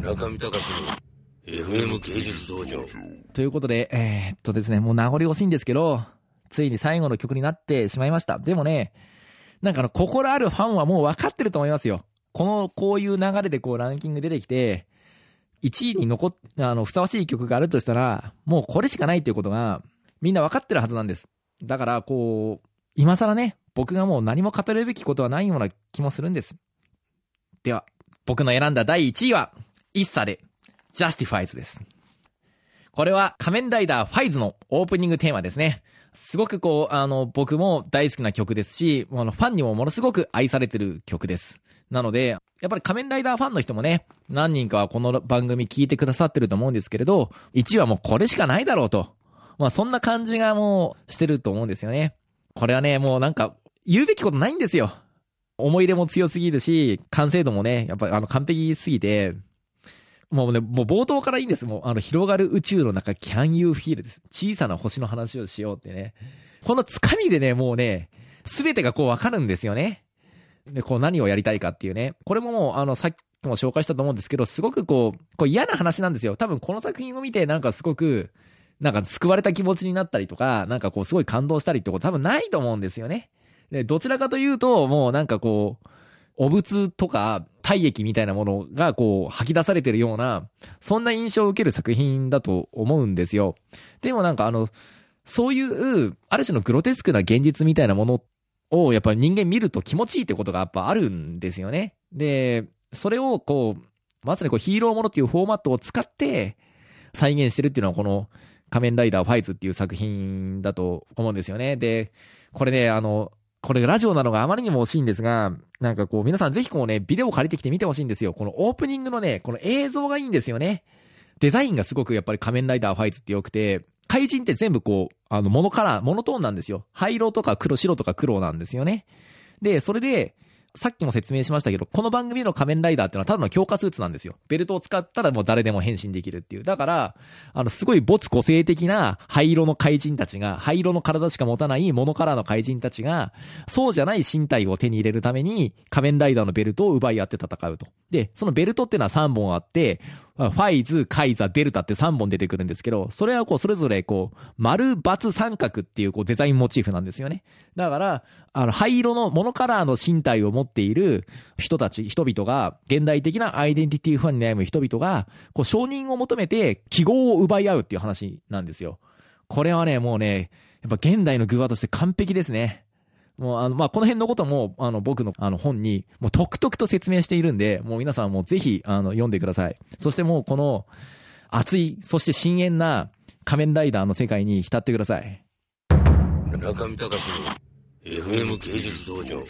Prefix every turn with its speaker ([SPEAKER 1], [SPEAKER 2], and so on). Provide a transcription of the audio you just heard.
[SPEAKER 1] 中見隆の FM 芸術道場。
[SPEAKER 2] ということで、えーっとですね、もう名残惜しいんですけど、ついに最後の曲になってしまいました。でもね、なんかあの、心あるファンはもう分かってると思いますよ。この、こういう流れでこうランキング出てきて、1位に残っ、あの、ふさわしい曲があるとしたら、もうこれしかないっていうことが、みんな分かってるはずなんです。だから、こう、今更ね、僕がもう何も語るべきことはないような気もするんです。では、僕の選んだ第1位は、イッサで、Justifies です。これは仮面ライダーファイズのオープニングテーマですね。すごくこう、あの、僕も大好きな曲ですし、あの、ファンにもものすごく愛されてる曲です。なので、やっぱり仮面ライダーファンの人もね、何人かはこの番組聞いてくださってると思うんですけれど、1位はもうこれしかないだろうと。まあそんな感じがもうしてると思うんですよね。これはね、もうなんか、言うべきことないんですよ。思い入れも強すぎるし、完成度もね、やっぱりあの完璧すぎて、もうね、もう冒頭からいいんです。もう、あの、広がる宇宙の中、can you feel です。小さな星の話をしようってね。このつかみでね、もうね、すべてがこうわかるんですよね。で、こう何をやりたいかっていうね。これももう、あの、さっきも紹介したと思うんですけど、すごくこう、こう嫌な話なんですよ。多分この作品を見て、なんかすごく、なんか救われた気持ちになったりとか、なんかこうすごい感動したりってこと多分ないと思うんですよね。で、どちらかというと、もうなんかこう、汚物とか体液みたいなものがこう吐き出されてるような、そんな印象を受ける作品だと思うんですよ。でもなんかあの、そういう、ある種のグロテスクな現実みたいなものをやっぱ人間見ると気持ちいいってことがやっぱあるんですよね。で、それをこう、まさにこうヒーローものっていうフォーマットを使って再現してるっていうのはこの仮面ライダーファイズっていう作品だと思うんですよね。で、これね、あの、これラジオなのがあまりにも惜しいんですが、なんかこう皆さんぜひこうね、ビデオ借りてきて見てほしいんですよ。このオープニングのね、この映像がいいんですよね。デザインがすごくやっぱり仮面ライダーファイズって良くて、怪人って全部こう、あの、モノカラー、モノトーンなんですよ。灰色とか黒、白とか黒なんですよね。で、それで、さっきも説明しましたけど、この番組の仮面ライダーってのはただの強化スーツなんですよ。ベルトを使ったらもう誰でも変身できるっていう。だから、あの、すごい没個性的な灰色の怪人たちが、灰色の体しか持たないモノカラーの怪人たちが、そうじゃない身体を手に入れるために、仮面ライダーのベルトを奪い合って戦うと。で、そのベルトっていうのは3本あって、ファイズ、カイザ、デルタって3本出てくるんですけど、それはこう、それぞれこう、丸、×、三角っていうこう、デザインモチーフなんですよね。だから、あの、灰色のモノカラーの身体を持っている人たち、人々が、現代的なアイデンティティ不安に悩む人々が、こう、承認を求めて記号を奪い合うっていう話なんですよ。これはね、もうね、やっぱ現代のグワとして完璧ですね。もうあの、まあ、この辺のことも、あの、僕のあの本に、もう、とくとくと説明しているんで、もう皆さんもぜひ、あの、読んでください。そしてもう、この、熱い、そして深淵な仮面ライダーの世界に浸ってください。
[SPEAKER 1] 中見隆の FM 芸術道場。